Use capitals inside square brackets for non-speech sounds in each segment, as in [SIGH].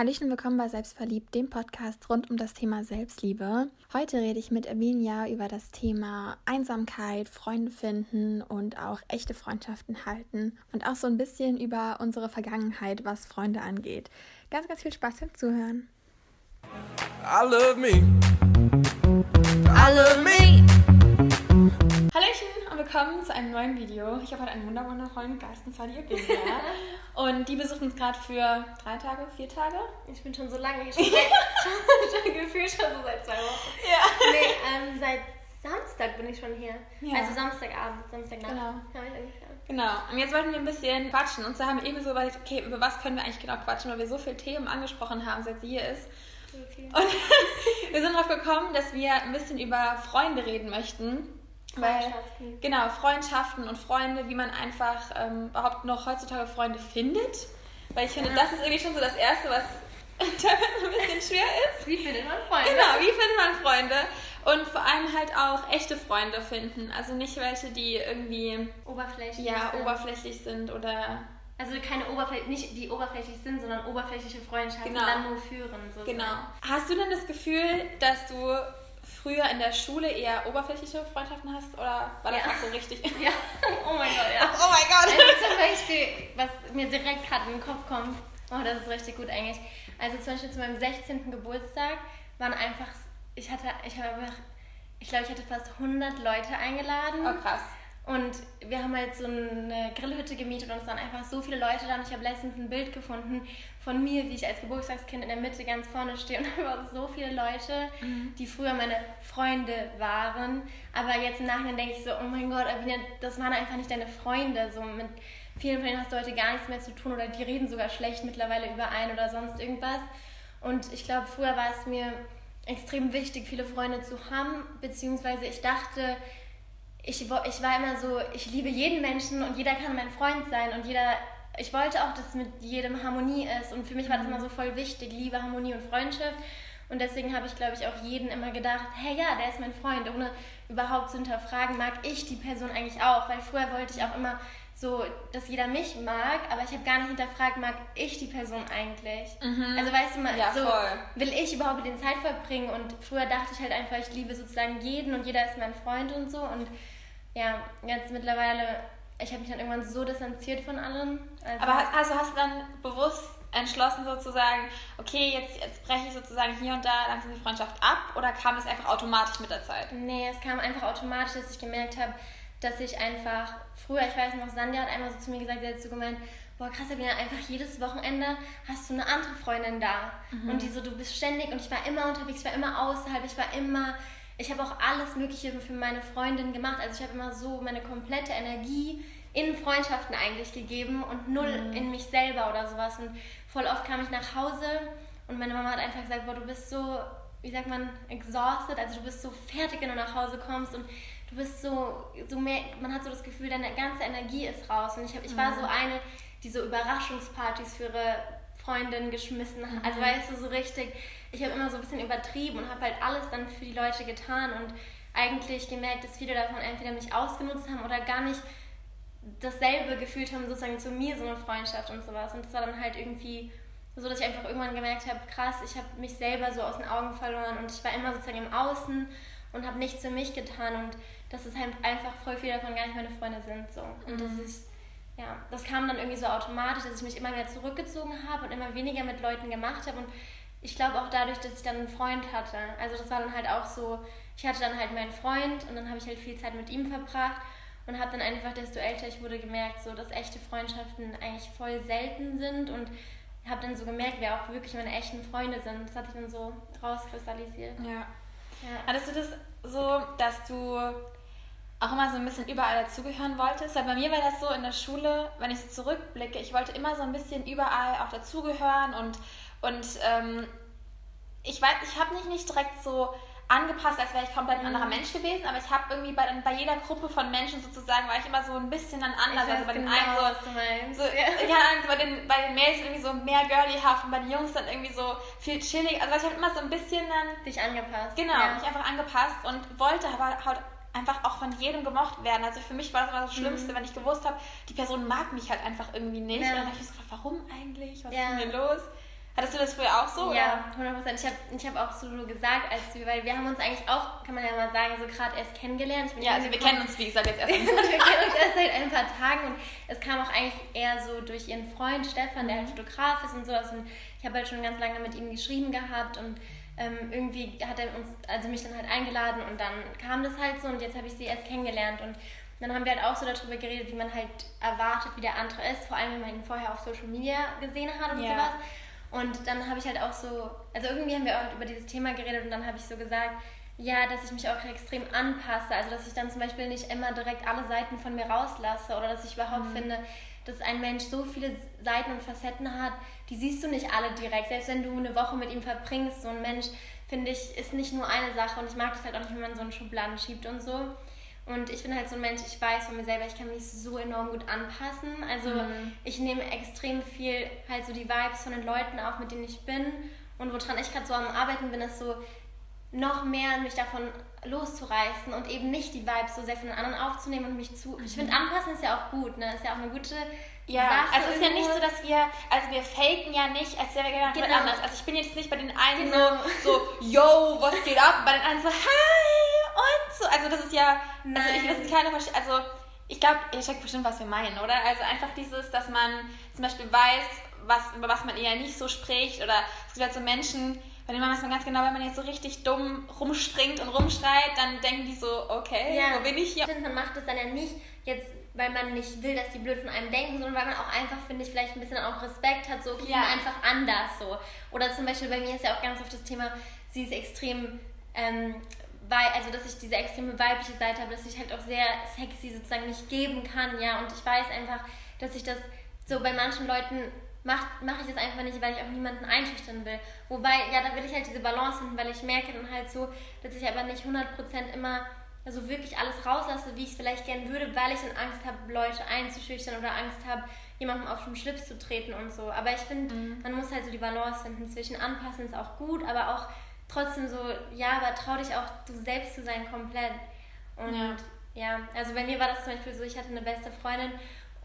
Hallöchen, willkommen bei Selbstverliebt, dem Podcast rund um das Thema Selbstliebe. Heute rede ich mit Emilia über das Thema Einsamkeit, Freunde finden und auch echte Freundschaften halten und auch so ein bisschen über unsere Vergangenheit, was Freunde angeht. Ganz, ganz viel Spaß beim Zuhören. I love me. I love me. Willkommen zu einem neuen Video. Ich habe heute einen wundervollen Gast, und zwar die Eugenia. [LAUGHS] und die besucht uns gerade für drei Tage, vier Tage. Ich bin schon so lange hier, schon, seit, [LAUGHS] schon gefühlt schon so seit zwei Wochen. Ja. Nee, ähm, seit Samstag bin ich schon hier. Ja. Also Samstagabend, Samstagnacht. Genau. Genau. Und jetzt wollten wir ein bisschen quatschen. Und zwar haben wir eben so überlegt, okay, über was können wir eigentlich genau quatschen, weil wir so viele Themen angesprochen haben, seit sie hier ist. Okay. Und [LAUGHS] wir sind darauf gekommen, dass wir ein bisschen über Freunde reden möchten. Freundschaften. Weil, genau, Freundschaften und Freunde, wie man einfach ähm, überhaupt noch heutzutage Freunde findet. Weil ich finde, ja. das ist irgendwie schon so das Erste, was [LAUGHS] teilweise ein bisschen schwer ist. Wie findet man Freunde? Genau, wie findet man Freunde? Und vor allem halt auch echte Freunde finden. Also nicht welche, die irgendwie oberflächlich ja, sind. oberflächlich sind oder also keine Oberfläche, nicht die oberflächlich sind, sondern oberflächliche Freundschaften genau. dann nur führen. Sozusagen. Genau. Hast du denn das Gefühl, dass du früher in der Schule eher oberflächliche Freundschaften hast oder war das ja. auch so richtig? [LAUGHS] Ja. Oh mein Gott, ja. Oh mein Gott. Also zum Beispiel, was mir direkt gerade in den Kopf kommt, oh, das ist richtig gut eigentlich. Also zum Beispiel zu meinem 16. Geburtstag waren einfach, ich hatte, ich habe ich glaube, ich hatte fast 100 Leute eingeladen. Oh krass. Und wir haben halt so eine Grillhütte gemietet und es waren einfach so viele Leute da. Und ich habe letztens ein Bild gefunden von mir, wie ich als Geburtstagskind in der Mitte ganz vorne stehe. Und [LAUGHS] da waren so viele Leute, mhm. die früher meine Freunde waren. Aber jetzt im Nachhinein denke ich so, oh mein Gott, das waren einfach nicht deine Freunde. So mit vielen von denen hast du heute gar nichts mehr zu tun oder die reden sogar schlecht mittlerweile über einen oder sonst irgendwas. Und ich glaube, früher war es mir extrem wichtig, viele Freunde zu haben, beziehungsweise ich dachte, ich, ich war immer so, ich liebe jeden Menschen und jeder kann mein Freund sein und jeder, ich wollte auch, dass es mit jedem Harmonie ist und für mich war das immer so voll wichtig, Liebe, Harmonie und Freundschaft und deswegen habe ich, glaube ich, auch jeden immer gedacht, hey ja, der ist mein Freund, ohne überhaupt zu hinterfragen, mag ich die Person eigentlich auch, weil früher wollte ich auch immer so, dass jeder mich mag, aber ich habe gar nicht hinterfragt, mag ich die Person eigentlich? Mhm. Also weißt du mal, ja, so voll. will ich überhaupt mit den Zeit verbringen und früher dachte ich halt einfach, ich liebe sozusagen jeden und jeder ist mein Freund und so und ja, jetzt mittlerweile, ich habe mich dann irgendwann so distanziert von allem. Also aber also hast du dann bewusst entschlossen sozusagen, okay, jetzt, jetzt breche ich sozusagen hier und da langsam die Freundschaft ab oder kam es einfach automatisch mit der Zeit? Nee, es kam einfach automatisch, dass ich gemerkt habe, dass ich einfach, früher, ich weiß noch, Sandja hat einmal so zu mir gesagt, sie hat so gemeint, boah krass, Sabina, einfach jedes Wochenende hast du eine andere Freundin da. Mhm. Und die so, du bist ständig und ich war immer unterwegs, ich war immer außerhalb, ich war immer, ich habe auch alles Mögliche für meine Freundin gemacht. Also ich habe immer so meine komplette Energie in Freundschaften eigentlich gegeben und null mhm. in mich selber oder sowas. Und voll oft kam ich nach Hause und meine Mama hat einfach gesagt, boah, du bist so, wie sagt man, exhausted, also du bist so fertig, wenn du nach Hause kommst und du bist so, so mehr, man hat so das Gefühl, deine ganze Energie ist raus. Und ich, hab, ich war so mhm. eine, die so Überraschungspartys für ihre Freundin geschmissen hat. Also mhm. weißt du, so richtig, ich habe immer so ein bisschen übertrieben und habe halt alles dann für die Leute getan und eigentlich gemerkt, dass viele davon entweder mich ausgenutzt haben oder gar nicht dasselbe gefühlt haben, sozusagen zu mir, so eine Freundschaft und sowas. Und das war dann halt irgendwie so, dass ich einfach irgendwann gemerkt habe, krass, ich habe mich selber so aus den Augen verloren und ich war immer sozusagen im Außen und habe nichts für mich getan und dass es halt einfach voll viele davon gar nicht meine Freunde sind. So. Und mhm. das ist, ja, das kam dann irgendwie so automatisch, dass ich mich immer mehr zurückgezogen habe und immer weniger mit Leuten gemacht habe. Und ich glaube auch dadurch, dass ich dann einen Freund hatte. Also das war dann halt auch so, ich hatte dann halt meinen Freund und dann habe ich halt viel Zeit mit ihm verbracht und habe dann einfach, desto älter ich wurde, gemerkt, so dass echte Freundschaften eigentlich voll selten sind und habe dann so gemerkt, wer auch wirklich meine echten Freunde sind. Das hat sich dann so rauskristallisiert. Ja. Ja. Hattest du das so, dass du auch immer so ein bisschen überall dazugehören wolltest? Weil bei mir war das so in der Schule, wenn ich so zurückblicke, ich wollte immer so ein bisschen überall auch dazugehören und, und ähm, ich weiß, ich habe mich nicht direkt so angepasst, als wäre ich komplett ein anderer mhm. Mensch gewesen, aber ich habe irgendwie bei, bei jeder Gruppe von Menschen sozusagen, war ich immer so ein bisschen dann anders. Ich also bei den genau, einen so, was du meinst. so ja. ja, bei, den, bei den Mädels irgendwie so mehr girlyhaft und bei den Jungs dann irgendwie so viel chillig. Also ich habe immer so ein bisschen dann... Dich angepasst. Genau, ja. mich einfach angepasst und wollte aber halt einfach auch von jedem gemocht werden. Also für mich war das immer das Schlimmste, mhm. wenn ich gewusst habe, die Person mag mich halt einfach irgendwie nicht. Ja. Und dann habe ich so gefragt, warum eigentlich? Was ja. ist denn los? Hattest du das früher auch so? Ja, 100 Prozent. Ich habe ich hab auch so gesagt, als wir, weil wir haben uns eigentlich auch, kann man ja mal sagen, so gerade erst kennengelernt. Ja, also wir kennen uns, wie gesagt, jetzt erst. [LAUGHS] wir kennen uns erst seit ein paar Tagen und es kam auch eigentlich eher so durch ihren Freund Stefan, der halt mhm. Fotograf ist und sowas. Und ich habe halt schon ganz lange mit ihm geschrieben gehabt und ähm, irgendwie hat er uns, also mich dann halt eingeladen und dann kam das halt so und jetzt habe ich sie erst kennengelernt und dann haben wir halt auch so darüber geredet, wie man halt erwartet, wie der andere ist, vor allem wenn man ihn vorher auf Social Media gesehen hat und ja. sowas. Und dann habe ich halt auch so, also irgendwie haben wir auch über dieses Thema geredet und dann habe ich so gesagt, ja, dass ich mich auch extrem anpasse. Also dass ich dann zum Beispiel nicht immer direkt alle Seiten von mir rauslasse oder dass ich überhaupt mhm. finde, dass ein Mensch so viele Seiten und Facetten hat, die siehst du nicht alle direkt. Selbst wenn du eine Woche mit ihm verbringst, so ein Mensch, finde ich, ist nicht nur eine Sache und ich mag das halt auch nicht, wenn man so einen Schubladen schiebt und so. Und ich bin halt so ein Mensch, ich weiß von mir selber, ich kann mich so enorm gut anpassen. Also mhm. ich nehme extrem viel halt so die Vibes von den Leuten auf, mit denen ich bin. Und woran ich gerade so am Arbeiten bin, ist so noch mehr mich davon loszureißen und eben nicht die Vibes so sehr von den anderen aufzunehmen und mich zu. Mhm. Ich finde, anpassen ist ja auch gut, ne? Ist ja auch eine gute. Ja, Sache also es ist ja nicht so, dass wir, also wir faken ja nicht, als wäre wir genau. anders. Also ich bin jetzt nicht bei den einen genau. so, so, yo, was geht ab? Bei den anderen so, hi und so. Also das ist ja, Nein. also ich weiß keine also ich glaube, ihr checkt bestimmt, was wir meinen, oder? Also einfach dieses, dass man zum Beispiel weiß, was, über was man eher nicht so spricht oder es gibt halt so Menschen, bei denen weiß man ganz genau, wenn man jetzt so richtig dumm rumspringt und rumschreit, dann denken die so, okay, ja. wo bin ich hier? Ich finde, man macht das dann ja nicht jetzt, weil man nicht will, dass die blöd von einem denken, sondern weil man auch einfach, finde ich, vielleicht ein bisschen auch Respekt hat, so, okay, ja. einfach anders so. Oder zum Beispiel bei mir ist ja auch ganz oft das Thema, sie ist extrem ähm, weil, also dass ich diese extreme weibliche Seite habe, dass ich halt auch sehr sexy sozusagen nicht geben kann, ja, und ich weiß einfach, dass ich das so bei manchen Leuten mache mach ich das einfach nicht, weil ich auch niemanden einschüchtern will. Wobei, ja, da will ich halt diese Balance finden, weil ich merke dann halt so, dass ich aber nicht 100% immer also wirklich alles rauslasse, wie ich es vielleicht gern würde, weil ich dann Angst habe, Leute einzuschüchtern oder Angst habe, jemandem auf den Schlips zu treten und so. Aber ich finde, mhm. man muss halt so die Balance finden zwischen anpassen ist auch gut, aber auch trotzdem so, ja, aber trau dich auch, du selbst zu sein komplett. Und ja. ja, also bei mir war das zum Beispiel so, ich hatte eine beste Freundin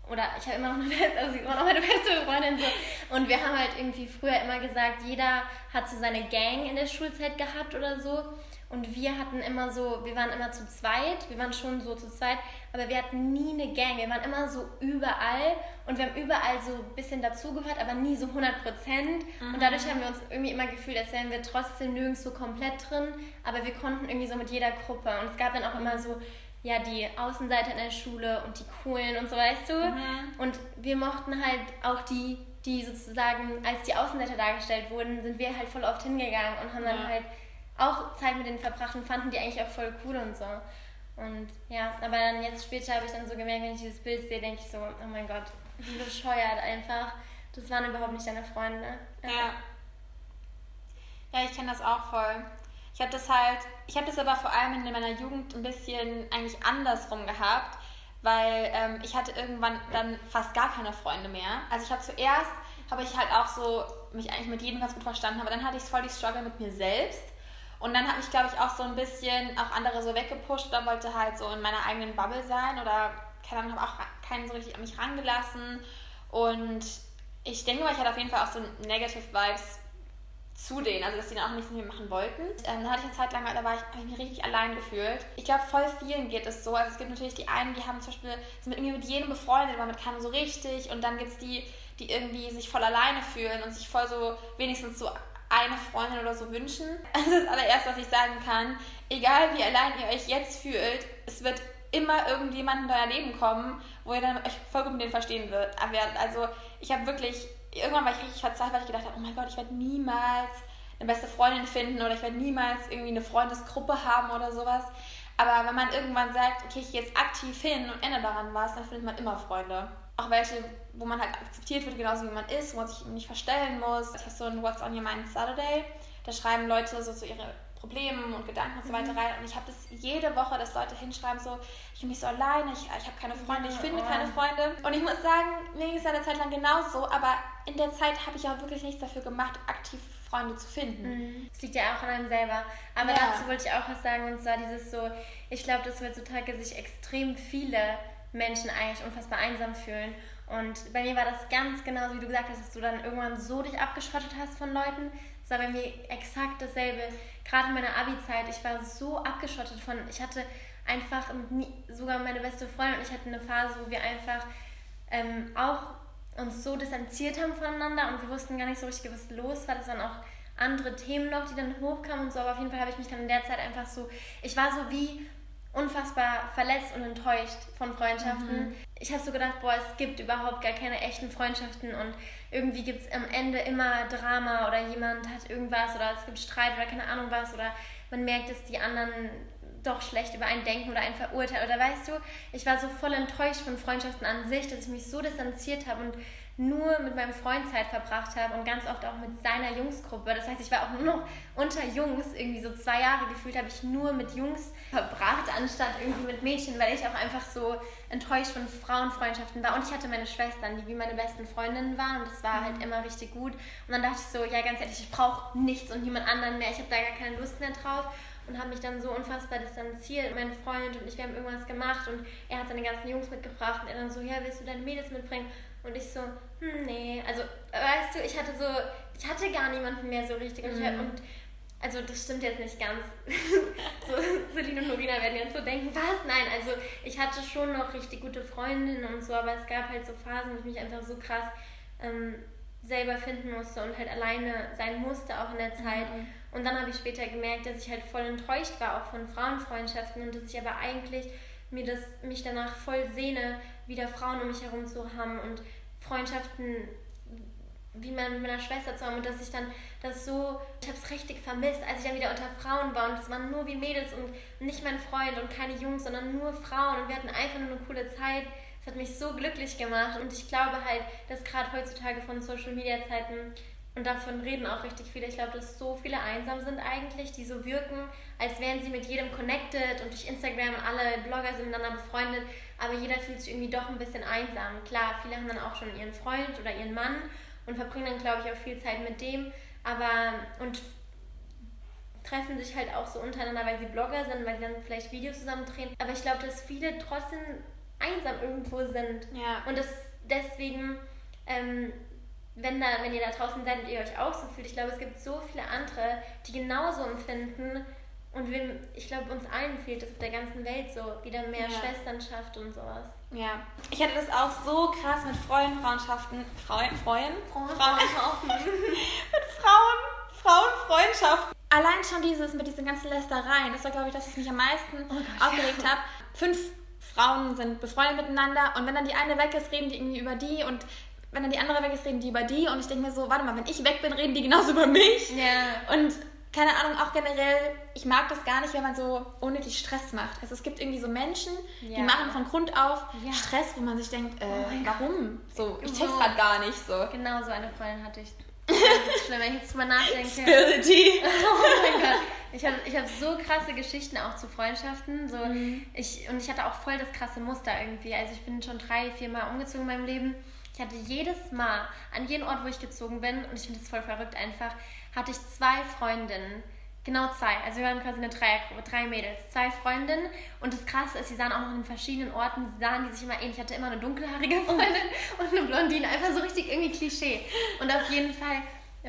oder ich habe immer noch eine beste, [LAUGHS] also immer noch meine beste Freundin so. Und wir haben halt irgendwie früher immer gesagt, jeder hat so seine Gang in der Schulzeit gehabt oder so. Und wir hatten immer so, wir waren immer zu zweit, wir waren schon so zu zweit, aber wir hatten nie eine Gang. Wir waren immer so überall und wir haben überall so ein bisschen dazugehört, aber nie so 100 Prozent. Mhm. Und dadurch haben wir uns irgendwie immer gefühlt, als wären wir trotzdem nirgends so komplett drin, aber wir konnten irgendwie so mit jeder Gruppe. Und es gab dann auch immer so, ja, die Außenseiter in der Schule und die Coolen und so, weißt du. Mhm. Und wir mochten halt auch die, die sozusagen, als die Außenseiter dargestellt wurden, sind wir halt voll oft hingegangen und haben dann ja. halt auch Zeit mit denen verbracht und fanden die eigentlich auch voll cool und so. Und ja, aber dann jetzt später habe ich dann so gemerkt, wenn ich dieses Bild sehe, denke ich so, oh mein Gott, wie bescheuert einfach. Das waren überhaupt nicht deine Freunde. Ja. Ja, ich kenne das auch voll. Ich habe das halt, ich habe das aber vor allem in meiner Jugend ein bisschen eigentlich andersrum gehabt, weil ähm, ich hatte irgendwann dann fast gar keine Freunde mehr. Also ich habe zuerst, habe ich halt auch so mich eigentlich mit jedem ganz gut verstanden, aber dann hatte ich voll die Struggle mit mir selbst. Und dann habe ich, glaube ich, auch so ein bisschen auch andere so weggepusht und wollte halt so in meiner eigenen Bubble sein oder keine Ahnung, habe auch keinen so richtig an mich rangelassen. Und ich denke mal, ich hatte auf jeden Fall auch so Negative Vibes zu denen, also dass die dann auch nichts mit mir machen wollten. Ähm, dann hatte ich eine Zeit lang, da war ich, ich mich richtig allein gefühlt. Ich glaube, voll vielen geht es so. Also es gibt natürlich die einen, die haben zum Beispiel, sind mit, irgendwie mit jedem befreundet, aber mit keinem so richtig. Und dann gibt es die, die irgendwie sich voll alleine fühlen und sich voll so wenigstens so eine Freundin oder so wünschen. [LAUGHS] Das ist das allererste, was ich sagen kann. Egal wie allein ihr euch jetzt fühlt, es wird immer irgendjemand in euer Leben kommen, wo ihr dann euch vollkommen den verstehen werdet. Also ich habe wirklich irgendwann war ich richtig verzweifelt, weil ich gedacht habe, oh mein Gott, ich werde niemals eine beste Freundin finden oder ich werde niemals irgendwie eine Freundesgruppe haben oder sowas. Aber wenn man irgendwann sagt, okay, ich gehe jetzt aktiv hin und ändere daran was, dann findet man immer Freunde. Auch welche, wo man halt akzeptiert wird, genauso wie man ist, wo man sich nicht verstellen muss. Ich habe so ein What's on Your Mind Saturday. Da schreiben Leute so zu ihre Problemen und Gedanken und so weiter mhm. rein. Und ich habe das jede Woche, dass Leute hinschreiben, so, ich bin mich so alleine, ich, ich habe keine Freunde, ich finde keine Freunde. Und ich muss sagen, mir ging es eine Zeit lang genauso, aber in der Zeit habe ich auch wirklich nichts dafür gemacht, aktiv Freunde zu finden. Mhm. liegt ja auch an einem selber. Aber ja. dazu wollte ich auch was sagen, und zwar dieses so, ich glaube, dass heutzutage sich extrem viele Menschen eigentlich unfassbar einsam fühlen. Und bei mir war das ganz genau, wie du gesagt hast, dass du dann irgendwann so dich abgeschottet hast von Leuten. Das war bei mir exakt dasselbe. Gerade in meiner Abi-Zeit, ich war so abgeschottet von, ich hatte einfach, sogar meine beste Freundin und ich hatten eine Phase, wo wir einfach ähm, auch uns so distanziert haben voneinander und wir wussten gar nicht so richtig, was los war. Das waren auch andere Themen noch, die dann hochkamen und so, aber auf jeden Fall habe ich mich dann in der Zeit einfach so, ich war so wie unfassbar verletzt und enttäuscht von Freundschaften. Mhm. Ich habe so gedacht, boah, es gibt überhaupt gar keine echten Freundschaften und irgendwie gibt es am Ende immer Drama oder jemand hat irgendwas oder es gibt Streit oder keine Ahnung was oder man merkt, dass die anderen doch schlecht über einen denken oder einen verurteilen. Oder weißt du, ich war so voll enttäuscht von Freundschaften an sich, dass ich mich so distanziert habe und nur mit meinem Freund Zeit verbracht habe und ganz oft auch mit seiner Jungsgruppe. Das heißt, ich war auch nur noch unter Jungs. Irgendwie so zwei Jahre gefühlt habe ich nur mit Jungs verbracht, anstatt irgendwie mit Mädchen, weil ich auch einfach so enttäuscht von Frauenfreundschaften war. Und ich hatte meine Schwestern, die wie meine besten Freundinnen waren. Und das war halt mhm. immer richtig gut. Und dann dachte ich so, ja, ganz ehrlich, ich brauche nichts und niemand anderen mehr. Ich habe da gar keine Lust mehr drauf und habe mich dann so unfassbar distanziert. Mein Freund und ich, wir haben irgendwas gemacht und er hat seine ganzen Jungs mitgebracht und er dann so, ja, willst du deine Mädels mitbringen? Und ich so, hm, nee. Also, weißt du, ich hatte so, ich hatte gar niemanden mehr so richtig. Und, mhm. ich, und also das stimmt jetzt nicht ganz. [LAUGHS] so, Celine und Norina werden jetzt so denken, was? Nein, also ich hatte schon noch richtig gute Freundinnen und so, aber es gab halt so Phasen, wo ich mich einfach so krass ähm, selber finden musste und halt alleine sein musste auch in der Zeit. Mhm. Und dann habe ich später gemerkt, dass ich halt voll enttäuscht war, auch von Frauenfreundschaften und dass ich aber eigentlich mir das, mich danach voll sehne, wieder Frauen um mich herum zu haben und Freundschaften wie man mit meiner Schwester zu haben und dass ich dann das so, ich habe es richtig vermisst, als ich dann wieder unter Frauen war und es waren nur wie Mädels und nicht mein Freund und keine Jungs, sondern nur Frauen und wir hatten einfach nur eine coole Zeit. Es hat mich so glücklich gemacht und ich glaube halt, dass gerade heutzutage von Social Media Zeiten und davon reden auch richtig viele. Ich glaube, dass so viele einsam sind eigentlich, die so wirken, als wären sie mit jedem connected und durch Instagram alle Blogger sind miteinander befreundet, aber jeder fühlt sich irgendwie doch ein bisschen einsam. Klar, viele haben dann auch schon ihren Freund oder ihren Mann und verbringen dann, glaube ich, auch viel Zeit mit dem, aber und treffen sich halt auch so untereinander, weil sie Blogger sind, weil sie dann vielleicht Videos zusammen drehen. Aber ich glaube, dass viele trotzdem einsam irgendwo sind. Ja. Und das deswegen ähm, wenn, da, wenn ihr da draußen seid und ihr euch auch so fühlt, ich glaube, es gibt so viele andere, die genauso empfinden. Und wir, ich glaube, uns allen fehlt es auf der ganzen Welt so, wieder mehr ja. Schwesternschaft und sowas. Ja, ich hatte das auch so krass mit Frauenfreundschaften, Frauen, Frauen, Frauen, [LAUGHS] Frauen mit Frauen, Frauenfreundschaften. Allein schon dieses mit diesen ganzen Lästereien, das war, glaube ich, das, was mich am meisten oh aufgeregt ja. hat. Fünf Frauen sind befreundet miteinander und wenn dann die eine weg ist, reden die irgendwie über die und wenn dann die andere weg ist, reden die über die und ich denke mir so, warte mal, wenn ich weg bin, reden die genauso über mich. Ja. Und keine Ahnung, auch generell, ich mag das gar nicht, wenn man so unnötig Stress macht. Also es gibt irgendwie so Menschen, ja. die machen von Grund auf ja. Stress, wo man sich denkt, äh, oh warum? So, ich check's gerade gar nicht so. Genau so eine Freundin hatte ich. [LAUGHS] Schlimm, wenn ich jetzt drüber nachdenke. Spirity. [LAUGHS] oh mein Gott. Ich habe ich hab so krasse Geschichten auch zu Freundschaften. So, mhm. ich, und ich hatte auch voll das krasse Muster irgendwie. Also ich bin schon drei, vier Mal umgezogen in meinem Leben ich hatte jedes Mal, an jedem Ort, wo ich gezogen bin, und ich finde das voll verrückt einfach, hatte ich zwei Freundinnen. Genau zwei. Also wir waren quasi eine Dreiergruppe, drei Mädels, zwei Freundinnen. Und das Krasse ist, sie sahen auch noch in verschiedenen Orten, sahen die sich immer ähnlich. Ich hatte immer eine dunkelhaarige Freundin [LAUGHS] und eine Blondine. Einfach so richtig irgendwie Klischee. Und auf jeden Fall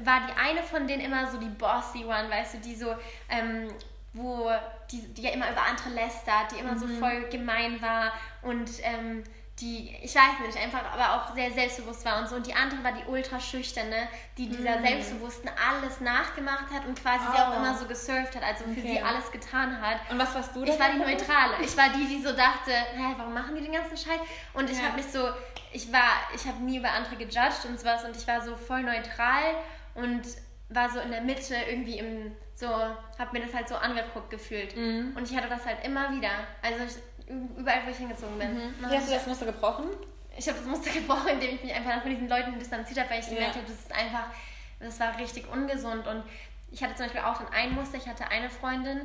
war die eine von denen immer so die bossy one, weißt du, die so, ähm, wo, die, die ja immer über andere lästert, die immer mhm. so voll gemein war und ähm, die, ich weiß nicht, einfach aber auch sehr selbstbewusst war und so. Und die andere war die ultra schüchterne, die dieser mm. Selbstbewussten alles nachgemacht hat und quasi oh. sie auch oh. immer so gesurft hat, also für okay. sie alles getan hat. Und was warst du Ich war die Neutrale. Ich war die, die so dachte, hä, warum machen die den ganzen Scheiß? Und ich ja. habe mich so, ich war, ich habe nie über andere gejudged und sowas und ich war so voll neutral und war so in der Mitte irgendwie im, so, habe mir das halt so angeguckt gefühlt. Mm. Und ich hatte das halt immer wieder. Also ich, überall, wo ich hingezogen bin. Mhm. Wie hast du das Muster gebrochen? Ich habe das Muster [LAUGHS] gebrochen, indem ich mich einfach von diesen Leuten distanziert habe, weil ich ja. gemerkt habe, das ist einfach, das war richtig ungesund. Und ich hatte zum Beispiel auch dann ein Muster, ich hatte eine Freundin,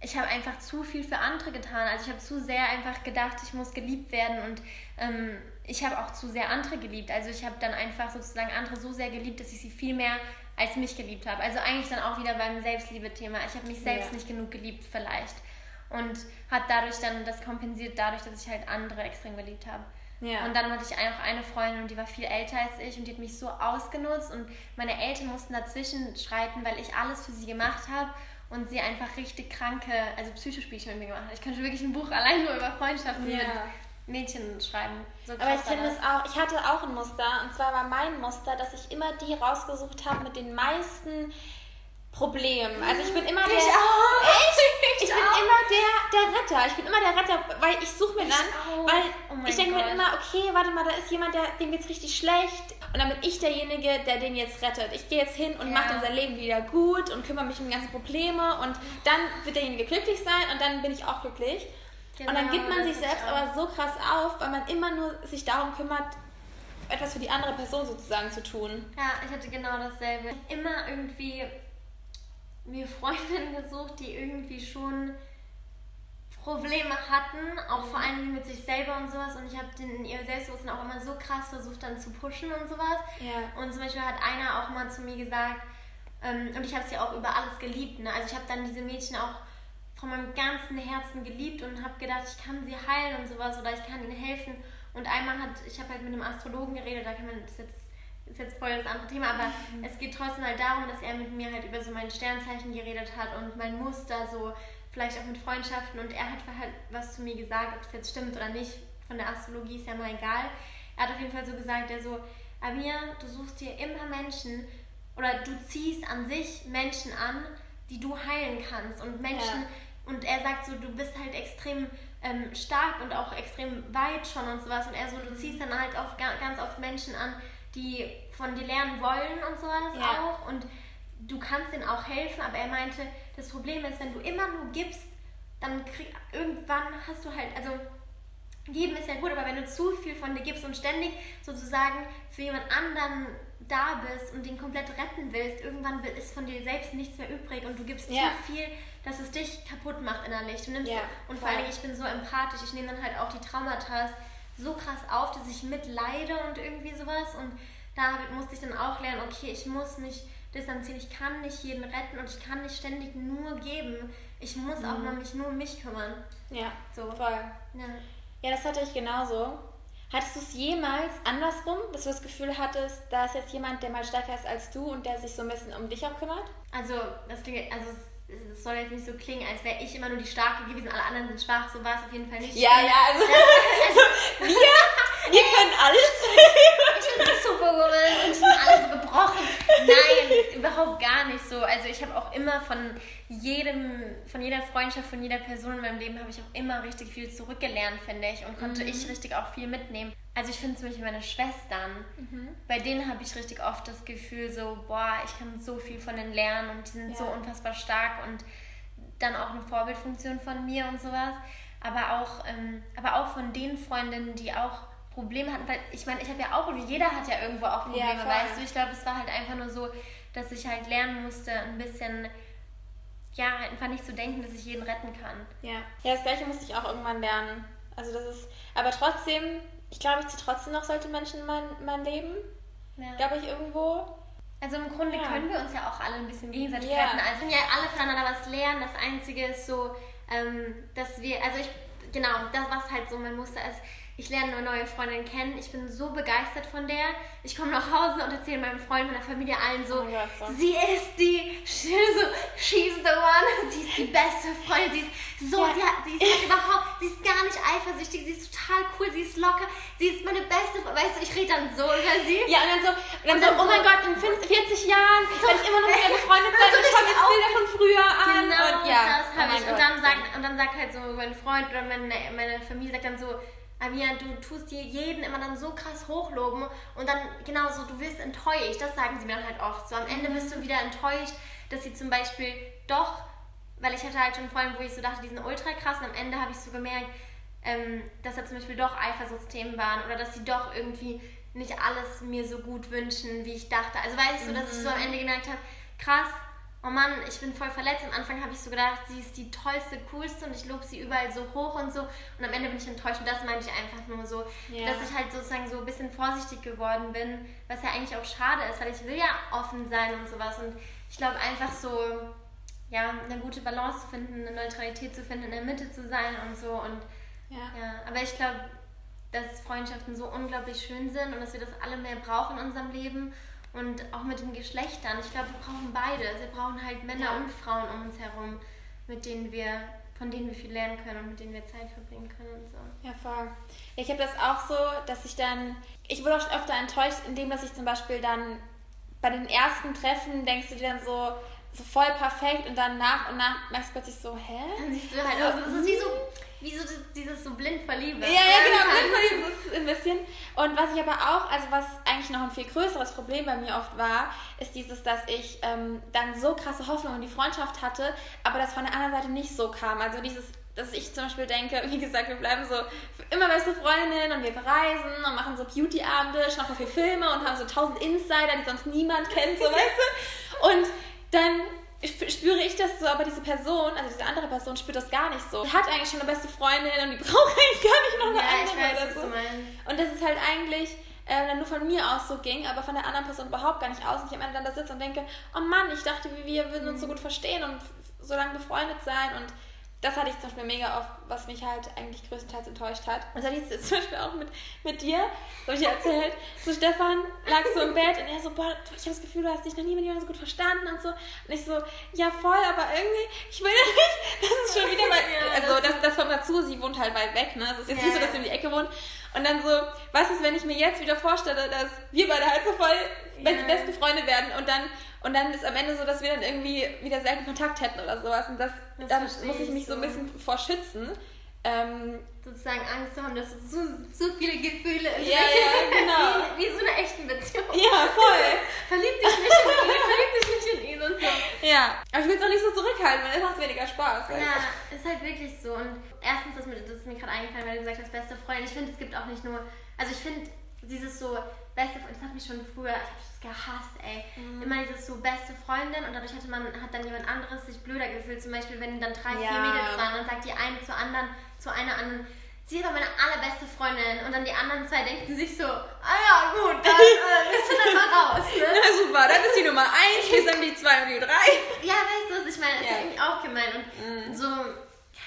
ich habe einfach zu viel für andere getan. Also ich habe zu sehr einfach gedacht, ich muss geliebt werden und ähm, ich habe auch zu sehr andere geliebt. Also ich habe dann einfach sozusagen andere so sehr geliebt, dass ich sie viel mehr als mich geliebt habe. Also eigentlich dann auch wieder beim Selbstliebe-Thema. Ich habe mich selbst ja. nicht genug geliebt vielleicht und hat dadurch dann das kompensiert, dadurch, dass ich halt andere extrem geliebt habe. Ja. Und dann hatte ich auch eine Freundin und die war viel älter als ich und die hat mich so ausgenutzt und meine Eltern mussten dazwischen schreiten, weil ich alles für sie gemacht habe und sie einfach richtig kranke, also Psychospielchen mit mir gemacht hat. Ich könnte wirklich ein Buch allein nur über Freundschaften ja. mit Mädchen schreiben. So Aber ich kenne das auch. Ich hatte auch ein Muster und zwar war mein Muster, dass ich immer die rausgesucht habe mit den meisten Problem. Also ich bin immer der. Ich auch. Echt? Ich, ich bin auch. Der, Retter. Ich bin immer der Retter, weil ich suche mir dann, weil oh ich denke mir immer, okay, warte mal, da ist jemand, der, dem geht's richtig schlecht. Und dann bin ich derjenige, der den jetzt rettet. Ich gehe jetzt hin und ja. mache dann sein Leben wieder gut und kümmere mich um die ganzen Probleme und dann wird derjenige glücklich sein und dann bin ich auch glücklich. Genau, und dann gibt man sich selbst aber so krass auf, weil man immer nur sich darum kümmert, etwas für die andere Person sozusagen zu tun. Ja, ich hatte genau dasselbe. Immer irgendwie mir Freundinnen gesucht, die irgendwie schon Probleme hatten, auch vor Dingen mit sich selber und sowas. Und ich habe den ihr Selbstbewusstsein auch immer so krass versucht dann zu pushen und sowas. Ja. Und zum Beispiel hat einer auch mal zu mir gesagt, ähm, und ich habe sie auch über alles geliebt. Ne? Also ich habe dann diese Mädchen auch von meinem ganzen Herzen geliebt und habe gedacht, ich kann sie heilen und sowas oder ich kann ihnen helfen. Und einmal hat, ich habe halt mit einem Astrologen geredet, da kann man das jetzt ist jetzt voll das andere Thema, aber mhm. es geht trotzdem halt darum, dass er mit mir halt über so mein Sternzeichen geredet hat und mein Muster, so vielleicht auch mit Freundschaften und er hat halt was zu mir gesagt, ob es jetzt stimmt oder nicht, von der Astrologie ist ja mal egal. Er hat auf jeden Fall so gesagt, er so, Amir, du suchst dir immer Menschen oder du ziehst an sich Menschen an, die du heilen kannst und Menschen, ja. und er sagt so, du bist halt extrem ähm, stark und auch extrem weit schon und sowas und er so, du ziehst dann halt auch ganz oft Menschen an, die von dir lernen wollen und sowas ja. auch. Und du kannst denen auch helfen, aber er meinte, das Problem ist, wenn du immer nur gibst, dann krieg, irgendwann hast du halt, also geben ist ja gut, aber wenn du zu viel von dir gibst und ständig sozusagen für jemand anderen da bist und den komplett retten willst, irgendwann ist von dir selbst nichts mehr übrig und du gibst ja. zu viel, dass es dich kaputt macht innerlich. Du nimmst ja, und vor allem, ich bin so empathisch, ich nehme dann halt auch die Traumata so krass auf, dass ich mitleide und irgendwie sowas. Und da musste ich dann auch lernen, okay, ich muss mich distanzieren, ich kann nicht jeden retten und ich kann nicht ständig nur geben. Ich muss mhm. auch noch mich nur um mich kümmern. Ja, so. voll. Ja. ja, das hatte ich genauso. Hattest du es jemals andersrum, dass du das Gefühl hattest, da ist jetzt jemand, der mal stärker ist als du und der sich so ein bisschen um dich auch kümmert? Also, das klingt, also es soll jetzt nicht so klingen, als wäre ich immer nur die Starke gewesen, alle anderen sind schwach, so war es auf jeden Fall nicht. Ja, ja, also, also [LAUGHS] wir, wir können alles. [LAUGHS] [LAUGHS] Superwoman und ich bin alles gebrochen. Nein, überhaupt gar nicht so. Also ich habe auch immer von jedem, von jeder Freundschaft, von jeder Person in meinem Leben habe ich auch immer richtig viel zurückgelernt, finde ich, und konnte mhm. ich richtig auch viel mitnehmen. Also ich finde zum Beispiel meine Schwestern, mhm. bei denen habe ich richtig oft das Gefühl so, boah, ich kann so viel von denen lernen und die sind ja. so unfassbar stark und dann auch eine Vorbildfunktion von mir und sowas. Aber auch, ähm, aber auch von den Freundinnen, die auch Probleme hatten, weil ich meine, ich habe ja auch, jeder hat ja irgendwo auch Probleme, ja, weißt du? Ich glaube, es war halt einfach nur so, dass ich halt lernen musste, ein bisschen, ja, einfach nicht zu denken, dass ich jeden retten kann. Ja, ja das Gleiche musste ich auch irgendwann lernen. Also das ist, aber trotzdem ich glaube, ich ziehe trotzdem noch solche Menschen in mein, mein Leben. Ja. Glaube ich irgendwo. Also im Grunde ja. können wir uns ja auch alle ein bisschen gegenseitig ja. retten. Also wir ja alle voneinander was lernen. Das Einzige ist so, ähm, dass wir, also ich, genau, das was halt so mein Muster ist ich lerne eine neue Freundin kennen. Ich bin so begeistert von der. Ich komme nach Hause und erzähle meinem Freund, meiner Familie allen so, oh Gott, sie ist die, [LAUGHS] so, she's the one, sie ist die beste Freundin, sie ist so, ja. sie, hat, sie ist halt überhaupt, sie ist gar nicht eifersüchtig, sie ist total cool, sie ist locker, sie ist meine beste Freundin, weißt du, ich rede dann so über sie. Ja, und dann so, und dann, und [LAUGHS] dann so, oh mein Gott, in 40 Jahren, so, wenn ich immer noch mit ihr befreundet bin, so ich schaue jetzt Bilder von früher an. Genau, und, ja, das habe oh ich. Und dann, sagt, und dann sagt halt so mein Freund oder meine, meine Familie sagt dann so, Amia, du tust dir jeden immer dann so krass hochloben und dann genauso, du wirst enttäuscht. Das sagen sie mir dann halt oft. So am Ende bist du wieder enttäuscht, dass sie zum Beispiel doch, weil ich hatte halt schon Freunde, wo ich so dachte, die sind ultra krass und am Ende habe ich so gemerkt, ähm, dass da zum Beispiel doch Eifersuchtsthemen waren oder dass sie doch irgendwie nicht alles mir so gut wünschen, wie ich dachte. Also weißt du, mhm. dass ich so am Ende gemerkt habe, krass, oh Mann, ich bin voll verletzt. Am Anfang habe ich so gedacht, sie ist die tollste, coolste und ich lobe sie überall so hoch und so. Und am Ende bin ich enttäuscht. Und das meine ich einfach nur so, ja. dass ich halt sozusagen so ein bisschen vorsichtig geworden bin, was ja eigentlich auch schade ist, weil ich will ja offen sein und sowas. Und ich glaube einfach so, ja, eine gute Balance zu finden, eine Neutralität zu finden, in der Mitte zu sein und so. Und ja, ja aber ich glaube, dass Freundschaften so unglaublich schön sind und dass wir das alle mehr brauchen in unserem Leben. Und auch mit den Geschlechtern. Ich glaube, wir brauchen beide. Wir brauchen halt Männer ja. und Frauen um uns herum, mit denen wir, von denen wir viel lernen können und mit denen wir Zeit verbringen können und so. Ja, voll. Ich habe das auch so, dass ich dann, ich wurde auch öfter enttäuscht, indem dass ich zum Beispiel dann bei den ersten Treffen denkst du dir dann so, so voll perfekt und dann nach und nach merkst du plötzlich so, hä? Dann siehst du halt aus, das ist wie so, wie so dieses so blind verlieben. Ja, ja, genau, blind verlieben ist ein bisschen. Und was ich aber auch, also was eigentlich noch ein viel größeres Problem bei mir oft war, ist dieses, dass ich ähm, dann so krasse Hoffnung in die Freundschaft hatte, aber das von der anderen Seite nicht so kam. Also dieses dass ich zum Beispiel denke, [LAUGHS] wie gesagt, wir bleiben so immer beste Freundinnen und wir verreisen und machen so Beauty-Abende, schauen viele Filme und haben so tausend Insider, die sonst niemand kennt, so weißt du. Und dann spüre ich das so, aber diese Person, also diese andere Person spürt das gar nicht so. Die hat eigentlich schon eine beste Freundin und die [LAUGHS] braucht eigentlich gar nicht noch eine ja, andere. Ich weiß, oder so. Und das ist halt eigentlich äh, nur von mir aus so ging, aber von der anderen Person überhaupt gar nicht aus. Und ich am Ende dann da sitze und denke, oh Mann, ich dachte, wir würden uns so gut verstehen und so lange befreundet sein und das hatte ich zum Beispiel mega oft, was mich halt eigentlich größtenteils enttäuscht hat. Und das hatte ich jetzt zum Beispiel auch mit, mit dir, so habe ich dir erzählt. So, Stefan lag so im Bett und er so, boah, ich habe das Gefühl, du hast dich noch nie mit jemandem so gut verstanden und so. Und ich so, ja voll, aber irgendwie, ich will ja nicht, [LAUGHS] das ist schon wieder mal, also das, das kommt dazu, sie wohnt halt weit weg, ne? Es ist jetzt nicht so, dass sie um die Ecke wohnt. Und dann so, was ist, wenn ich mir jetzt wieder vorstelle, dass wir beide halt so voll ja. die besten Freunde werden und dann und dann ist am Ende so, dass wir dann irgendwie wieder selten Kontakt hätten oder sowas. Und das, das da muss ich mich so ein bisschen vor schützen. Ähm, Sozusagen Angst zu haben, dass so, so viele Gefühle ja, ja, genau. [LAUGHS] wie, wie so eine echte Beziehung. Ja, voll. [LAUGHS] verlieb dich nicht in ihn, verlieb dich nicht in ihn und so. Ja, aber ich will es auch nicht so zurückhalten, weil es macht weniger Spaß. Ja, du? ist halt wirklich so. Und erstens, das, das ist mir gerade eingefallen, weil du gesagt hast, beste Freundin. Ich finde, es gibt auch nicht nur, also ich finde dieses so, beste Freundin, das hat mich schon früher, ich habe das gehasst, ey. Mhm. Immer dieses so beste Freundin und dadurch hatte man, hat dann jemand anderes sich blöder gefühlt. Zum Beispiel, wenn dann drei, ja. vier Mädels waren, dann sagt die eine zur anderen, zu einer anderen, sie war meine allerbeste Freundin und dann die anderen zwei denken sich so, ah ja, gut, dann äh, [LAUGHS] bist du dann mal raus. Ne? Na super, dann ist die Nummer eins, wir sind die zwei und die drei. Ja, weißt du, ich meine, das ja. ist irgendwie auch gemein und mhm. so,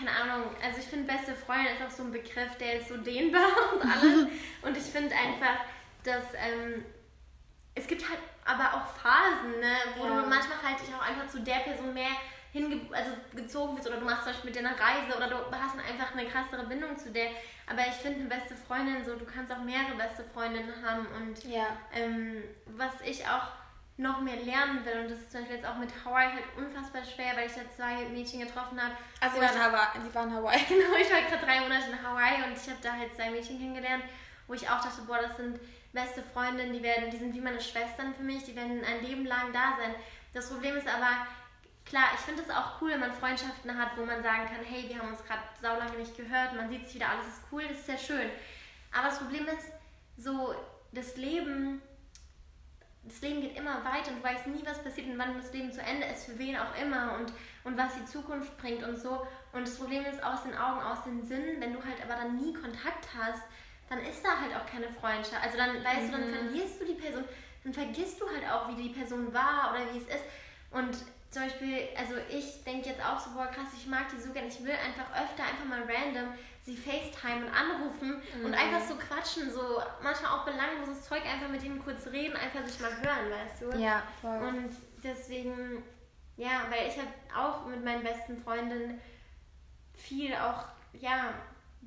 keine Ahnung, also ich finde, beste Freundin ist auch so ein Begriff, der ist so dehnbar [LAUGHS] und alles [LAUGHS] und ich finde einfach, dass ähm, es gibt halt aber auch Phasen, ne, wo ja. du manchmal halt dich auch einfach zu der Person mehr hinge also gezogen wirst oder du machst zum Beispiel mit dir eine Reise oder du hast einfach eine krassere Bindung zu der. Aber ich finde eine beste Freundin so, du kannst auch mehrere beste Freundinnen haben und ja. ähm, was ich auch noch mehr lernen will und das ist zum Beispiel jetzt auch mit Hawaii halt unfassbar schwer, weil ich da zwei Mädchen getroffen habe. Also sie waren, Hawaii, sie waren Hawaii. [LAUGHS] Genau, ich war gerade drei Monate in Hawaii und ich habe da halt zwei Mädchen kennengelernt, wo ich auch dachte, boah, das sind beste Freundinnen, die werden, die sind wie meine Schwestern für mich, die werden ein Leben lang da sein. Das Problem ist aber, klar, ich finde es auch cool, wenn man Freundschaften hat, wo man sagen kann, hey, wir haben uns gerade saulange nicht gehört, man sieht sich wieder, alles ist cool, das ist sehr schön. Aber das Problem ist, so das Leben, das Leben geht immer weiter und du weißt nie, was passiert und wann das Leben zu Ende ist, für wen auch immer und, und was die Zukunft bringt und so. Und das Problem ist aus den Augen, aus den Sinnen, wenn du halt aber dann nie Kontakt hast, dann ist da halt auch keine Freundschaft. Also dann, weißt mhm. du, dann mhm. verlierst du die Person, dann vergisst du halt auch, wie die Person war oder wie es ist. Und zum Beispiel, also ich denke jetzt auch so, boah krass, ich mag die so gerne, ich will einfach öfter einfach mal random sie FaceTime und anrufen mhm. und einfach so quatschen, so manchmal auch belangloses Zeug, einfach mit ihnen kurz reden, einfach sich mal hören, weißt du? Ja, voll. Und deswegen, ja, weil ich habe auch mit meinen besten Freundinnen viel auch, ja,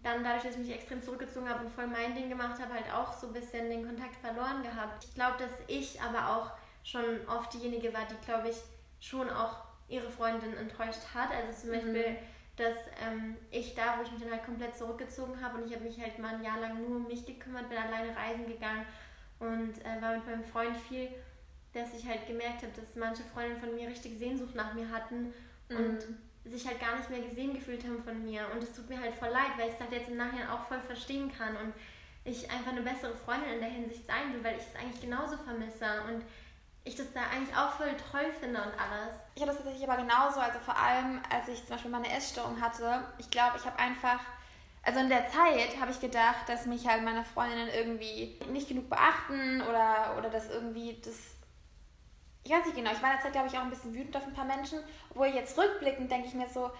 dann dadurch, dass ich mich extrem zurückgezogen habe und voll mein Ding gemacht habe, halt auch so ein bisschen den Kontakt verloren gehabt. Ich glaube, dass ich aber auch schon oft diejenige war, die, glaube ich, schon auch ihre Freundin enttäuscht hat. Also zum mhm. Beispiel, dass ähm, ich da, wo ich mich dann halt komplett zurückgezogen habe und ich habe mich halt mal ein Jahr lang nur um mich gekümmert, bin alleine reisen gegangen und äh, war mit meinem Freund viel, dass ich halt gemerkt habe, dass manche Freundinnen von mir richtig Sehnsucht nach mir hatten mhm. und sich halt gar nicht mehr gesehen gefühlt haben von mir. Und es tut mir halt voll leid, weil ich es halt jetzt im Nachhinein auch voll verstehen kann und ich einfach eine bessere Freundin in der Hinsicht sein will, weil ich es eigentlich genauso vermisse und ich das da eigentlich auch voll toll finde und alles. Ich hatte das tatsächlich aber genauso, also vor allem, als ich zum Beispiel meine Essstörung hatte. Ich glaube, ich habe einfach, also in der Zeit habe ich gedacht, dass mich halt meine Freundinnen irgendwie nicht genug beachten oder, oder dass irgendwie das ich weiß nicht genau, ich war in der Zeit, glaube ich, auch ein bisschen wütend auf ein paar Menschen. Obwohl jetzt rückblickend denke ich mir so,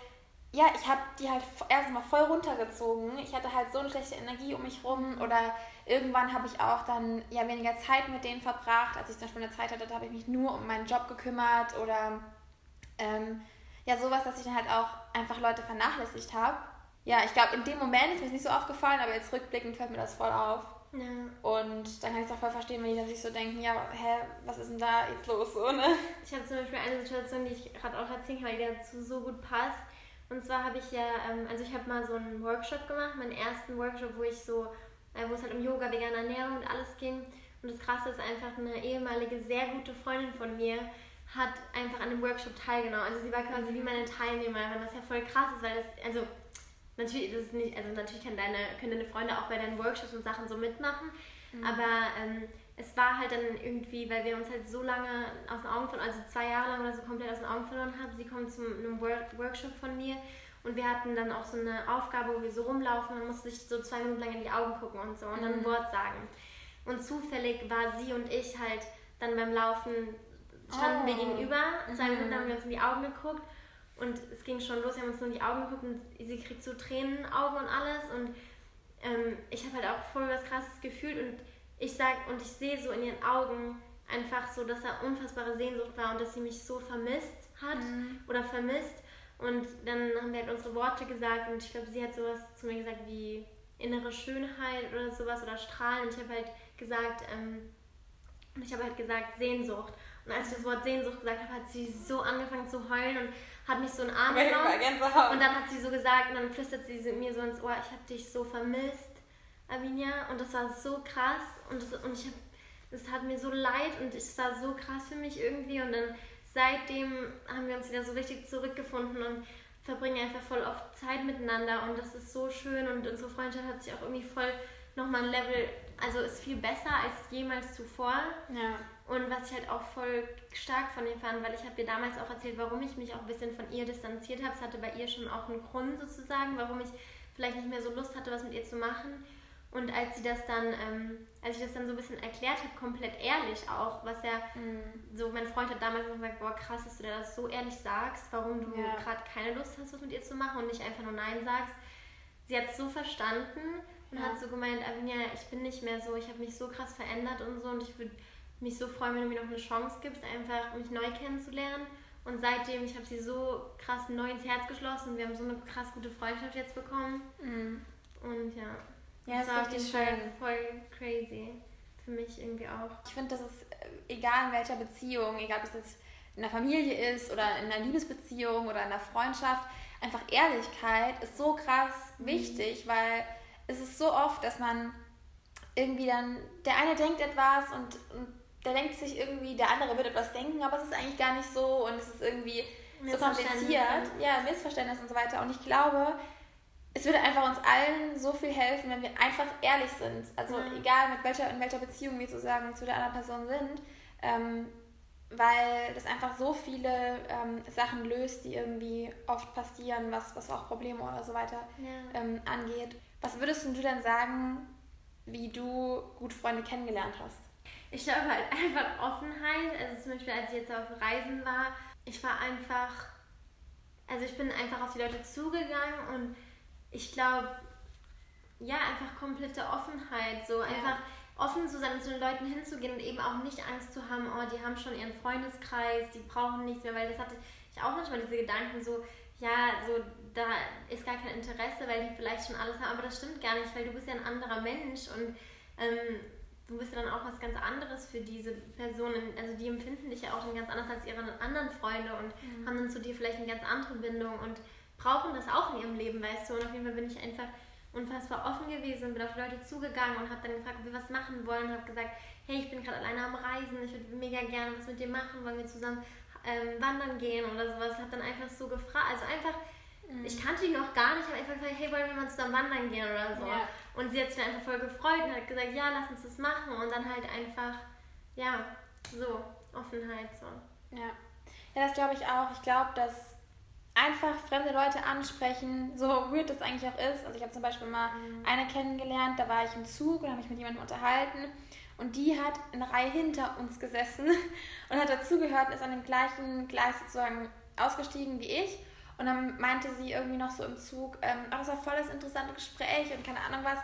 ja, ich habe die halt erstmal voll runtergezogen. Ich hatte halt so eine schlechte Energie um mich rum oder irgendwann habe ich auch dann ja weniger Zeit mit denen verbracht. Als ich zum Beispiel eine Zeit hatte, da habe ich mich nur um meinen Job gekümmert oder ähm, ja, sowas, dass ich dann halt auch einfach Leute vernachlässigt habe. Ja, ich glaube, in dem Moment ist mir nicht so aufgefallen, aber jetzt rückblickend fällt mir das voll auf. Ja. Und dann kann ich es auch voll verstehen, wenn die dann sich so denken, ja, hä, was ist denn da jetzt los, so, ne? Ich habe zum Beispiel eine Situation, die ich gerade auch erzählen kann, weil die dazu so gut passt. Und zwar habe ich ja, ähm, also ich habe mal so einen Workshop gemacht, meinen ersten Workshop, wo ich so, äh, wo es halt um Yoga, vegane Ernährung und alles ging. Und das Krasse ist einfach, eine ehemalige, sehr gute Freundin von mir hat einfach an dem Workshop teilgenommen. Also sie war quasi wie meine Teilnehmerin, was ja voll krass ist, weil das, also natürlich ist es nicht, also natürlich kann deine, können deine Freunde auch bei deinen Workshops und Sachen so mitmachen, mhm. aber ähm, es war halt dann irgendwie, weil wir uns halt so lange aus den Augen verloren, also zwei Jahre lang oder so komplett aus den Augen verloren haben. Sie kommt zu einem Workshop von mir und wir hatten dann auch so eine Aufgabe, wo wir so rumlaufen und man musste sich so zwei Minuten lang in die Augen gucken und so und dann ein mhm. Wort sagen. Und zufällig war sie und ich halt dann beim Laufen, standen oh. wir gegenüber, zwei Minuten mhm. haben wir uns in die Augen geguckt und es ging schon los, wir haben uns nur in die Augen geguckt und sie kriegt so Tränen Augen und alles und ähm, ich habe halt auch voll was krasses gefühlt und ich sag und ich sehe so in ihren Augen einfach so, dass da unfassbare Sehnsucht war und dass sie mich so vermisst hat mhm. oder vermisst. Und dann haben wir halt unsere Worte gesagt und ich glaube, sie hat sowas zu mir gesagt wie innere Schönheit oder sowas oder Strahlen. Und ich habe halt gesagt, ähm, ich habe halt gesagt Sehnsucht. Und als ich das Wort Sehnsucht gesagt habe, hat sie so angefangen zu heulen und hat mich so in den Arm genommen. Und dann hat sie so gesagt, und dann flüstert sie mir so ins Ohr, ich habe dich so vermisst. Arminia und das war so krass und, das, und ich hab, das hat mir so leid und es war so krass für mich irgendwie und dann seitdem haben wir uns wieder so richtig zurückgefunden und verbringen einfach voll oft Zeit miteinander und das ist so schön und unsere Freundschaft hat sich auch irgendwie voll nochmal ein Level, also ist viel besser als jemals zuvor. Ja. Und was ich halt auch voll stark von ihr fand, weil ich habe dir damals auch erzählt, warum ich mich auch ein bisschen von ihr distanziert habe. Es hatte bei ihr schon auch einen Grund sozusagen, warum ich vielleicht nicht mehr so Lust hatte, was mit ihr zu machen. Und als sie das dann, ähm, als ich das dann so ein bisschen erklärt habe, komplett ehrlich auch, was ja mhm. so, mein Freund hat damals gesagt, boah, krass, dass du dir das so ehrlich sagst, warum du ja. gerade keine Lust hast, was mit ihr zu machen und nicht einfach nur Nein sagst. Sie hat es so verstanden und ja. hat so gemeint, Avinia, ich bin nicht mehr so, ich habe mich so krass verändert und so und ich würde mich so freuen, wenn du mir noch eine Chance gibst, einfach mich neu kennenzulernen. Und seitdem, ich habe sie so krass neu ins Herz geschlossen und wir haben so eine krass gute Freundschaft jetzt bekommen. Mhm. Und ja. Ja, das, das war richtig schön. Voll crazy. Für mich irgendwie auch. Ich finde, das ist äh, egal in welcher Beziehung, egal ob es jetzt in der Familie ist oder in einer Liebesbeziehung oder in einer Freundschaft, einfach Ehrlichkeit ist so krass mhm. wichtig, weil es ist so oft, dass man irgendwie dann, der eine denkt etwas und, und der denkt sich irgendwie, der andere wird etwas denken, aber es ist eigentlich gar nicht so und es ist irgendwie so kompliziert. Ja, Missverständnis und so weiter. Und ich glaube, es würde einfach uns allen so viel helfen, wenn wir einfach ehrlich sind. Also mhm. egal mit welcher, in welcher Beziehung wir sozusagen zu der anderen Person sind, ähm, weil das einfach so viele ähm, Sachen löst, die irgendwie oft passieren, was, was auch Probleme oder so weiter ja. ähm, angeht. Was würdest du denn sagen, wie du gute Freunde kennengelernt hast? Ich glaube halt [LAUGHS] einfach Offenheit. Also zum Beispiel, als ich jetzt auf Reisen war, ich war einfach, also ich bin einfach auf die Leute zugegangen und ich glaube, ja, einfach komplette Offenheit. So einfach offen zu sein und zu den Leuten hinzugehen und eben auch nicht Angst zu haben, oh, die haben schon ihren Freundeskreis, die brauchen nichts mehr, weil das hatte ich auch manchmal diese Gedanken so, ja, so da ist gar kein Interesse, weil die vielleicht schon alles haben, aber das stimmt gar nicht, weil du bist ja ein anderer Mensch und ähm, du bist ja dann auch was ganz anderes für diese Personen. Also die empfinden dich ja auch dann ganz anders als ihre anderen Freunde und mhm. haben dann zu dir vielleicht eine ganz andere Bindung und brauchen das auch in ihrem Leben, weißt du. Und auf jeden Fall bin ich einfach unfassbar offen gewesen, bin auf Leute zugegangen und habe dann gefragt, ob wir was machen wollen und habe gesagt, hey, ich bin gerade alleine am Reisen, ich würde mega gerne was mit dir machen, wollen wir zusammen ähm, wandern gehen oder sowas. Habe dann einfach so gefragt, also einfach, mhm. ich kannte die noch gar nicht, habe einfach gefragt, hey, wollen wir mal zusammen wandern gehen oder so. Ja. Und sie hat sich dann einfach voll gefreut und hat gesagt, ja, lass uns das machen und dann halt einfach, ja, so, Offenheit so. Ja, ja das glaube ich auch. Ich glaube, dass einfach fremde Leute ansprechen, so weird das eigentlich auch ist. Also ich habe zum Beispiel mal mhm. eine kennengelernt, da war ich im Zug und habe mich mit jemandem unterhalten und die hat eine Reihe hinter uns gesessen [LAUGHS] und hat dazugehört und ist an dem gleichen Gleis sozusagen ausgestiegen wie ich. Und dann meinte sie irgendwie noch so im Zug, ähm, oh, das war voll das interessante Gespräch und keine Ahnung was.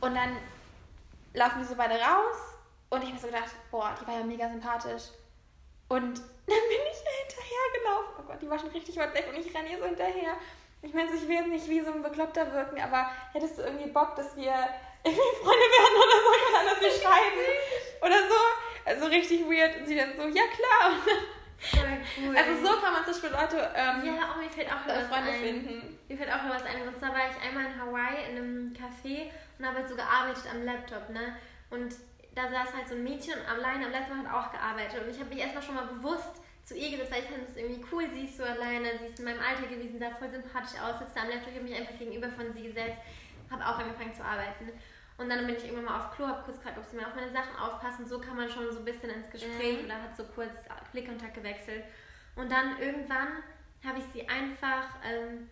Und dann laufen die so beide raus und ich habe mir so gedacht, boah, die war ja mega sympathisch. Und dann bin ich hinterher gelaufen. Oh Gott, die war schon richtig weit weg und ich renne ihr so hinterher. Ich meine, ich will jetzt nicht wie so ein Bekloppter wirken, aber hättest du irgendwie Bock, dass wir irgendwie Freunde werden oder so, und dann, dass wir [LAUGHS] schreiben oder so? Also richtig weird. Und sie dann so, ja klar. Cool. Also so kann man zum Beispiel Leute ähm, ja, oh, mir fällt auch äh, Freunde ein. finden. Mir fällt auch noch was ein. Und zwar war ich einmal in Hawaii in einem Café und habe halt so gearbeitet am Laptop, ne? Und da saß halt so ein Mädchen alleine am Laptop hat auch gearbeitet. Und ich habe mich erstmal schon mal bewusst zu ihr gesetzt, weil ich fand das irgendwie cool. Sie ist so alleine, sie ist in meinem Alter gewesen, sah voll sympathisch aus, sitzt da am Laptop, ich habe mich einfach gegenüber von sie gesetzt, habe auch angefangen zu arbeiten. Und dann bin ich irgendwann mal auf Klo, habe kurz gefragt, ob sie mir auf meine Sachen aufpassen. So kann man schon so ein bisschen ins Gespräch mhm. oder hat so kurz Blickkontakt gewechselt. Und dann irgendwann habe ich sie einfach ähm,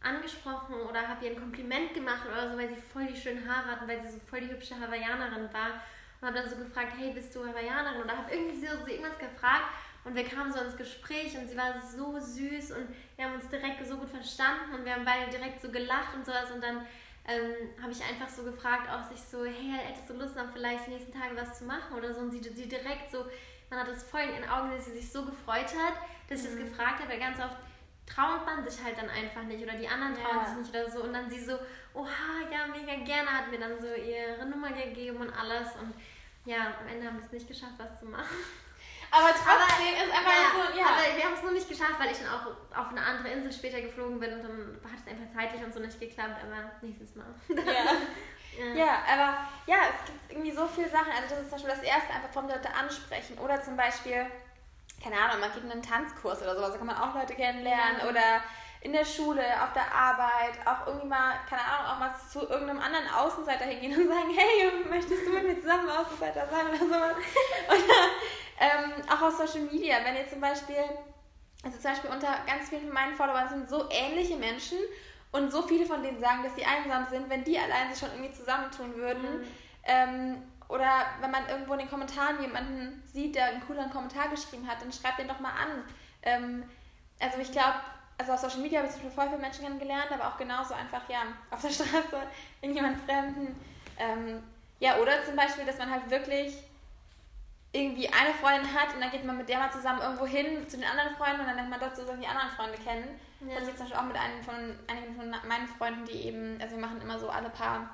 angesprochen oder habe ihr ein Kompliment gemacht oder so, weil sie voll die schönen Haare hatten, weil sie so voll die hübsche Hawaiianerin war. Und habe dann so gefragt, hey, bist du Hawaiianerin? Oder habe irgendwie so, so irgendwas gefragt und wir kamen so ins Gespräch und sie war so süß und wir haben uns direkt so gut verstanden und wir haben beide direkt so gelacht und sowas. Und dann ähm, habe ich einfach so gefragt, auch sich so, hey, hättest du Lust, noch vielleicht die nächsten Tage was zu machen oder so? Und sie, sie direkt so, man hat das voll in ihren Augen, dass sie sich so gefreut hat, dass ich mhm. das gefragt habe, weil ganz oft traut man sich halt dann einfach nicht oder die anderen trauen ja. sich nicht oder so und dann sie so, oha, ja, mega gerne, hat mir dann so ihre Nummer gegeben und alles und ja, am Ende haben wir es nicht geschafft, was zu machen. Aber trotzdem aber, ist einfach ja, so, ja. Aber wir haben es nur nicht geschafft, weil ich dann auch auf eine andere Insel später geflogen bin und dann hat es einfach zeitlich und so nicht geklappt, aber nächstes Mal. Ja. [LAUGHS] ja. ja. aber ja, es gibt irgendwie so viele Sachen. Also das ist zum Beispiel das Erste, einfach vom Leute ansprechen. Oder zum Beispiel, keine Ahnung, man geht in einen Tanzkurs oder sowas, da kann man auch Leute kennenlernen. Ja. Oder in der Schule, auf der Arbeit, auch irgendwie mal, keine Ahnung, auch mal zu irgendeinem anderen Außenseiter hingehen und sagen, hey, möchtest du mit mir zusammen Außenseiter sein oder sowas? [LAUGHS] Oder ähm, auch auf Social Media, wenn ihr zum Beispiel, also zum Beispiel unter ganz vielen von meinen Followern sind so ähnliche Menschen und so viele von denen sagen, dass sie einsam sind, wenn die allein sich schon irgendwie zusammentun würden. Mhm. Ähm, oder wenn man irgendwo in den Kommentaren jemanden sieht, der einen cooleren Kommentar geschrieben hat, dann schreibt den doch mal an. Ähm, also ich glaube, also auf Social Media habe ich zum Beispiel voll viele Menschen kennengelernt, aber auch genauso einfach, ja, auf der [LAUGHS] Straße, irgendjemand Fremden. Ähm, ja, oder zum Beispiel, dass man halt wirklich irgendwie eine Freundin hat und dann geht man mit der mal zusammen irgendwo hin zu den anderen Freunden und dann lernt man dort so die anderen Freunde kennen. Ja. Das ist jetzt zum Beispiel auch mit einem von, einigen von meinen Freunden, die eben, also wir machen immer so alle paar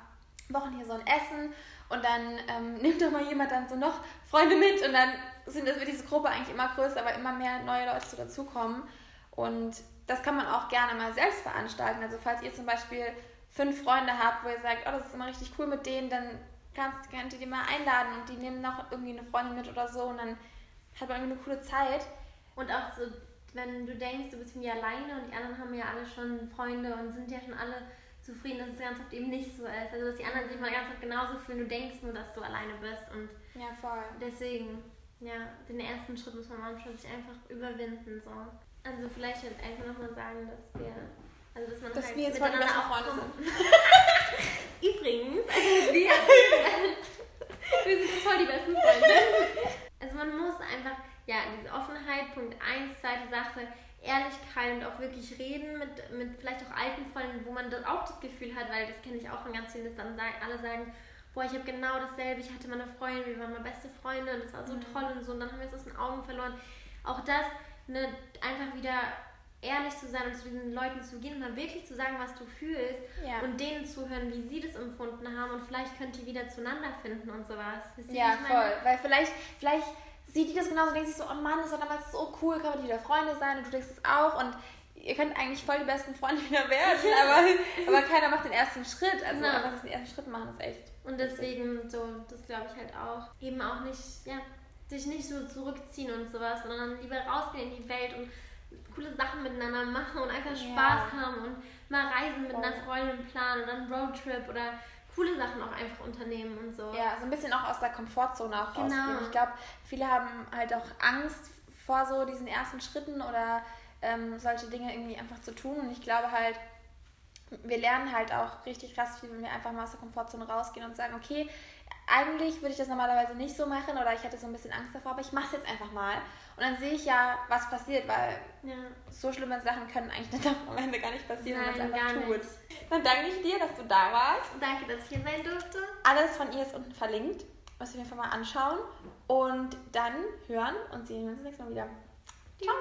Wochen hier so ein Essen und dann ähm, [LAUGHS] nimmt doch mal jemand dann so noch Freunde mit und dann sind wird diese Gruppe eigentlich immer größer, aber immer mehr neue Leute so dazukommen. Und das kann man auch gerne mal selbst veranstalten. Also falls ihr zum Beispiel fünf Freunde habt, wo ihr sagt, oh, das ist immer richtig cool mit denen, dann kannst, könnt ihr die mal einladen und die nehmen noch irgendwie eine Freundin mit oder so und dann hat man irgendwie eine coole Zeit. Und auch so, wenn du denkst, du bist irgendwie alleine und die anderen haben ja alle schon Freunde und sind ja schon alle zufrieden, dass es ganz oft eben nicht so ist. Also dass die anderen sich mal ganz oft genauso fühlen, du denkst nur, dass du alleine bist und ja, voll. deswegen, ja, den ersten Schritt muss man manchmal sich einfach überwinden, so. Also vielleicht jetzt einfach nochmal sagen, dass wir also, dass man dass halt wir jetzt [LAUGHS] die besten Freunde sind. Übrigens, also wir, wir sind voll die besten Freunde. Also man muss einfach, ja, diese Offenheit, Punkt 1, zweite Sache, Ehrlichkeit und auch wirklich reden mit, mit vielleicht auch alten Freunden, wo man dann auch das Gefühl hat, weil das kenne ich auch von ganz vielen, dass dann alle sagen, boah, ich habe genau dasselbe, ich hatte meine Freundin, wir waren meine beste Freunde und das war so mhm. toll und so und dann haben wir es aus den Augen verloren. Auch das, ne, einfach wieder ehrlich zu sein und zu diesen Leuten zu gehen und dann wirklich zu sagen, was du fühlst ja. und denen zu hören, wie sie das empfunden haben und vielleicht könnt ihr wieder zueinander finden und sowas. Ja, voll. Weil vielleicht, vielleicht sieht die das genauso und denkt sich so, oh Mann, das war damals so cool, kann man wieder Freunde sein und du denkst es auch und ihr könnt eigentlich voll die besten Freunde wieder werden, aber, aber keiner macht den ersten Schritt. Also ja. einfach den ersten Schritt machen ist echt. Und deswegen, so, das glaube ich halt auch. Eben auch nicht, ja, sich nicht so zurückziehen und sowas, sondern lieber rausgehen in die Welt und coole Sachen miteinander machen und einfach Spaß ja. haben und mal reisen mit einer Freundin planen oder einen Roadtrip oder coole Sachen auch einfach unternehmen und so. Ja, so ein bisschen auch aus der Komfortzone auch genau. rausgehen. Ich glaube, viele haben halt auch Angst vor so diesen ersten Schritten oder ähm, solche Dinge irgendwie einfach zu tun. Und ich glaube halt, wir lernen halt auch richtig krass viel, wenn wir einfach mal aus der Komfortzone rausgehen und sagen, okay, eigentlich würde ich das normalerweise nicht so machen oder ich hätte so ein bisschen Angst davor, aber ich mache es jetzt einfach mal. Und dann sehe ich ja, was passiert, weil ja. so schlimme Sachen können eigentlich dann [LAUGHS] am Ende gar nicht passieren, Nein, wenn man es einfach tut. Nicht. Dann danke ich dir, dass du da warst. Danke, dass ich hier sein durfte. Alles von ihr ist unten verlinkt. Was wir auf jeden Fall mal anschauen. Und dann hören und sehen wir uns das nächste Mal wieder. Ciao!